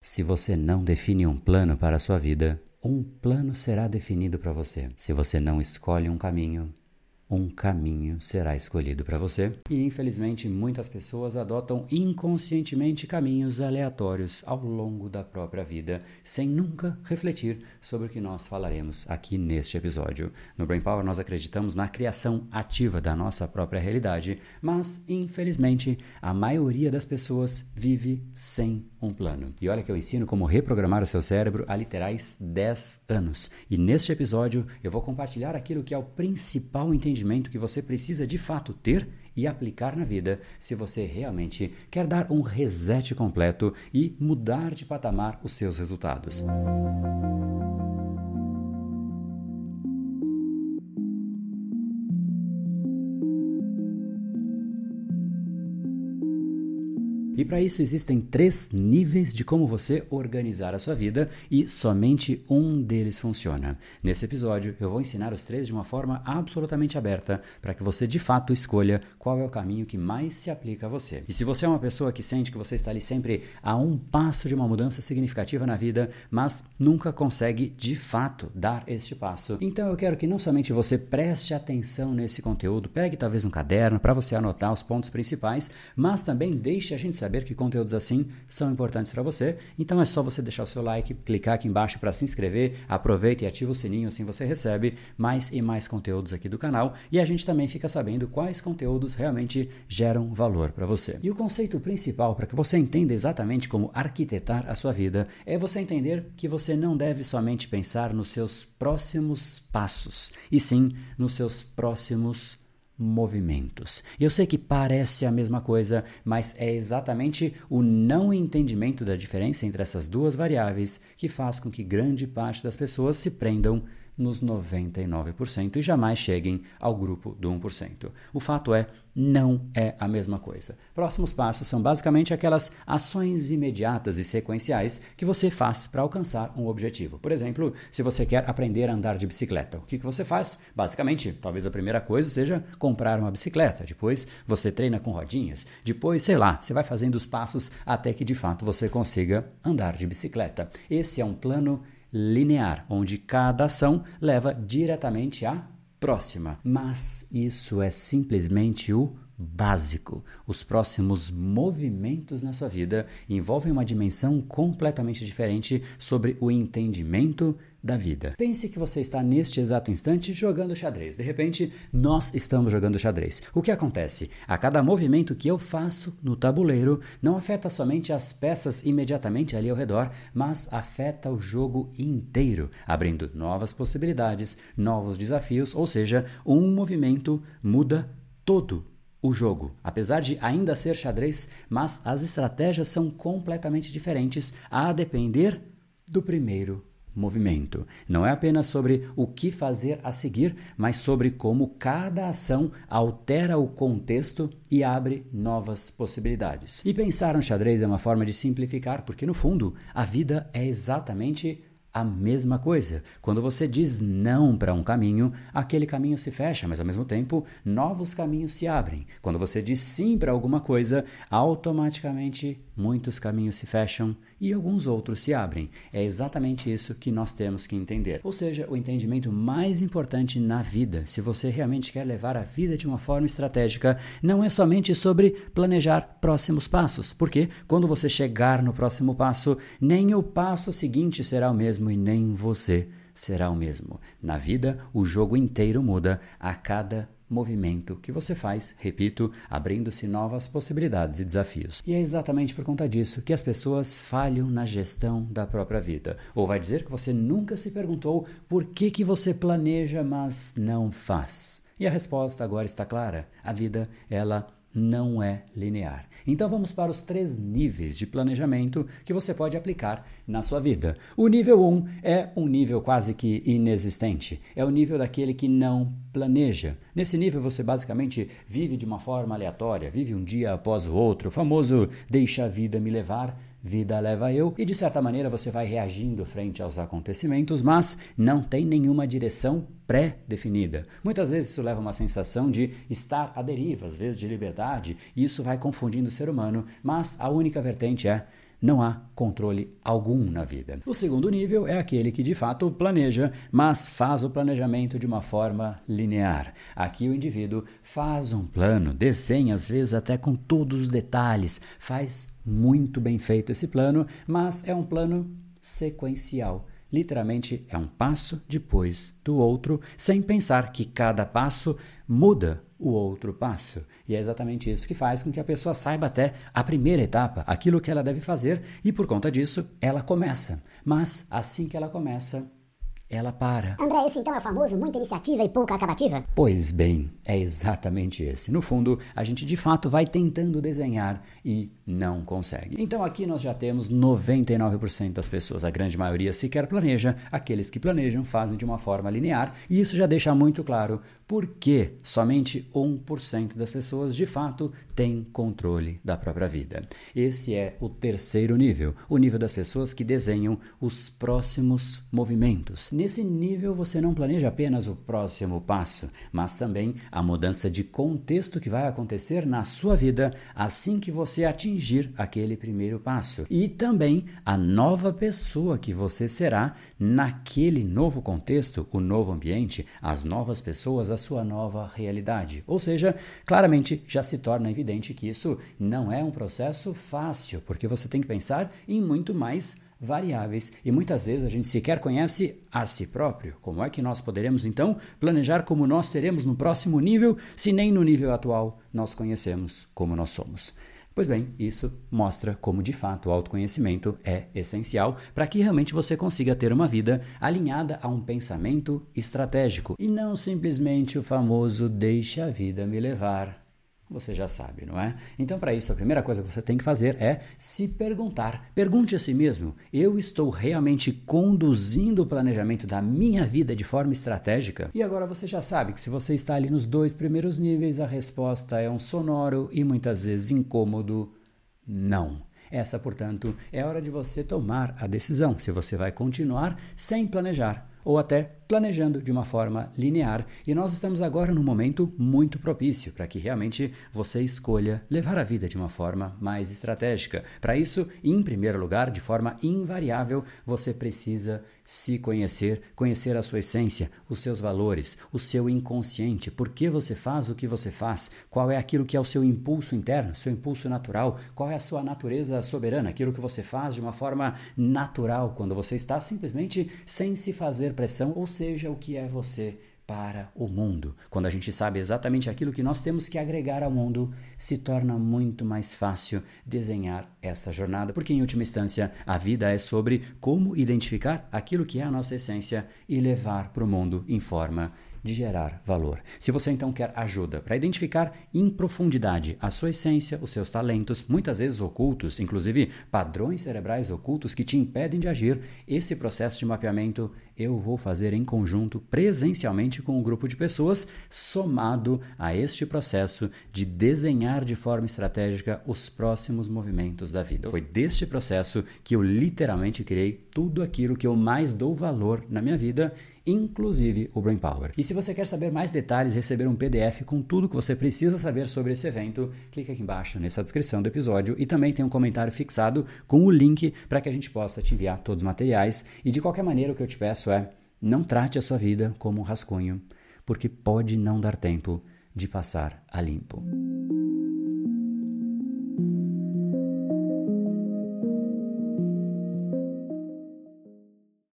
Se você não define um plano para a sua vida, um plano será definido para você. Se você não escolhe um caminho, um caminho será escolhido para você. E infelizmente muitas pessoas adotam inconscientemente caminhos aleatórios ao longo da própria vida, sem nunca refletir sobre o que nós falaremos aqui neste episódio. No Brain Power nós acreditamos na criação ativa da nossa própria realidade, mas infelizmente a maioria das pessoas vive sem um plano. E olha que eu ensino como reprogramar o seu cérebro há literais 10 anos. E neste episódio eu vou compartilhar aquilo que é o principal entendimento que você precisa de fato ter e aplicar na vida se você realmente quer dar um reset completo e mudar de patamar os seus resultados. E para isso existem três níveis de como você organizar a sua vida e somente um deles funciona. Nesse episódio, eu vou ensinar os três de uma forma absolutamente aberta para que você de fato escolha qual é o caminho que mais se aplica a você. E se você é uma pessoa que sente que você está ali sempre a um passo de uma mudança significativa na vida, mas nunca consegue de fato dar este passo, então eu quero que não somente você preste atenção nesse conteúdo, pegue talvez um caderno para você anotar os pontos principais, mas também deixe a gente saber saber que conteúdos assim são importantes para você. Então é só você deixar o seu like, clicar aqui embaixo para se inscrever, aproveita e ativa o sininho, assim você recebe mais e mais conteúdos aqui do canal e a gente também fica sabendo quais conteúdos realmente geram valor para você. E o conceito principal para que você entenda exatamente como arquitetar a sua vida é você entender que você não deve somente pensar nos seus próximos passos, e sim nos seus próximos movimentos. Eu sei que parece a mesma coisa, mas é exatamente o não entendimento da diferença entre essas duas variáveis que faz com que grande parte das pessoas se prendam nos 99% e jamais cheguem ao grupo do 1%. O fato é, não é a mesma coisa. Próximos passos são basicamente aquelas ações imediatas e sequenciais que você faz para alcançar um objetivo. Por exemplo, se você quer aprender a andar de bicicleta, o que, que você faz? Basicamente, talvez a primeira coisa seja comprar uma bicicleta, depois você treina com rodinhas, depois, sei lá, você vai fazendo os passos até que de fato você consiga andar de bicicleta. Esse é um plano linear, onde cada ação leva diretamente à próxima. Mas isso é simplesmente o básico. Os próximos movimentos na sua vida envolvem uma dimensão completamente diferente sobre o entendimento da vida. Pense que você está neste exato instante jogando xadrez. De repente, nós estamos jogando xadrez. O que acontece? A cada movimento que eu faço no tabuleiro não afeta somente as peças imediatamente ali ao redor, mas afeta o jogo inteiro, abrindo novas possibilidades, novos desafios, ou seja, um movimento muda todo o jogo, apesar de ainda ser xadrez, mas as estratégias são completamente diferentes a depender do primeiro movimento. Não é apenas sobre o que fazer a seguir, mas sobre como cada ação altera o contexto e abre novas possibilidades. E pensar no xadrez é uma forma de simplificar, porque no fundo a vida é exatamente a mesma coisa. Quando você diz não para um caminho, aquele caminho se fecha, mas ao mesmo tempo novos caminhos se abrem. Quando você diz sim para alguma coisa, automaticamente muitos caminhos se fecham e alguns outros se abrem. É exatamente isso que nós temos que entender. Ou seja, o entendimento mais importante na vida, se você realmente quer levar a vida de uma forma estratégica, não é somente sobre planejar próximos passos, porque quando você chegar no próximo passo, nem o passo seguinte será o mesmo e nem você será o mesmo. Na vida, o jogo inteiro muda a cada movimento que você faz, repito, abrindo-se novas possibilidades e desafios. E é exatamente por conta disso que as pessoas falham na gestão da própria vida. Ou vai dizer que você nunca se perguntou por que, que você planeja, mas não faz. E a resposta agora está clara. A vida, ela não é linear. Então vamos para os três níveis de planejamento que você pode aplicar na sua vida. O nível 1 um é um nível quase que inexistente. É o nível daquele que não planeja. Nesse nível você basicamente vive de uma forma aleatória, vive um dia após o outro, o famoso deixa a vida me levar vida leva eu, e de certa maneira você vai reagindo frente aos acontecimentos, mas não tem nenhuma direção pré-definida. Muitas vezes isso leva a uma sensação de estar à deriva, às vezes de liberdade, e isso vai confundindo o ser humano, mas a única vertente é não há controle algum na vida. O segundo nível é aquele que de fato planeja, mas faz o planejamento de uma forma linear. Aqui o indivíduo faz um plano, desenha às vezes até com todos os detalhes, faz muito bem feito esse plano, mas é um plano sequencial. Literalmente é um passo depois do outro, sem pensar que cada passo muda o outro passo. E é exatamente isso que faz com que a pessoa saiba até a primeira etapa, aquilo que ela deve fazer, e por conta disso ela começa. Mas assim que ela começa, ela para. André, esse então é famoso muita iniciativa e pouca acabativa? Pois bem, é exatamente esse. No fundo, a gente de fato vai tentando desenhar e não consegue. Então aqui nós já temos 99% das pessoas, a grande maioria sequer planeja, aqueles que planejam fazem de uma forma linear, e isso já deixa muito claro por que somente 1% das pessoas de fato têm controle da própria vida. Esse é o terceiro nível, o nível das pessoas que desenham os próximos movimentos Nesse nível, você não planeja apenas o próximo passo, mas também a mudança de contexto que vai acontecer na sua vida assim que você atingir aquele primeiro passo. E também a nova pessoa que você será naquele novo contexto, o novo ambiente, as novas pessoas, a sua nova realidade. Ou seja, claramente já se torna evidente que isso não é um processo fácil, porque você tem que pensar em muito mais variáveis e muitas vezes a gente sequer conhece a si próprio. Como é que nós poderemos então planejar como nós seremos no próximo nível, se nem no nível atual nós conhecemos como nós somos? Pois bem, isso mostra como de fato o autoconhecimento é essencial para que realmente você consiga ter uma vida alinhada a um pensamento estratégico e não simplesmente o famoso deixa a vida me levar você já sabe, não é? Então, para isso, a primeira coisa que você tem que fazer é se perguntar. Pergunte a si mesmo: eu estou realmente conduzindo o planejamento da minha vida de forma estratégica? E agora você já sabe que se você está ali nos dois primeiros níveis, a resposta é um sonoro e muitas vezes incômodo não. Essa, portanto, é hora de você tomar a decisão se você vai continuar sem planejar ou até planejando de uma forma linear. E nós estamos agora num momento muito propício para que realmente você escolha levar a vida de uma forma mais estratégica. Para isso, em primeiro lugar, de forma invariável, você precisa se conhecer, conhecer a sua essência, os seus valores, o seu inconsciente, por que você faz o que você faz, qual é aquilo que é o seu impulso interno, seu impulso natural, qual é a sua natureza soberana, aquilo que você faz de uma forma natural quando você está simplesmente sem se fazer pressão, ou seja, o que é você para o mundo. Quando a gente sabe exatamente aquilo que nós temos que agregar ao mundo, se torna muito mais fácil desenhar essa jornada, porque em última instância a vida é sobre como identificar aquilo que é a nossa essência e levar para o mundo em forma de gerar valor. Se você então quer ajuda para identificar em profundidade a sua essência, os seus talentos, muitas vezes ocultos, inclusive padrões cerebrais ocultos que te impedem de agir, esse processo de mapeamento eu vou fazer em conjunto, presencialmente com um grupo de pessoas, somado a este processo de desenhar de forma estratégica os próximos movimentos da vida. Foi deste processo que eu literalmente criei tudo aquilo que eu mais dou valor na minha vida inclusive o Brain Power. E se você quer saber mais detalhes, receber um PDF com tudo que você precisa saber sobre esse evento, clique aqui embaixo nessa descrição do episódio e também tem um comentário fixado com o link para que a gente possa te enviar todos os materiais. E de qualquer maneira, o que eu te peço é: não trate a sua vida como um rascunho, porque pode não dar tempo de passar a limpo.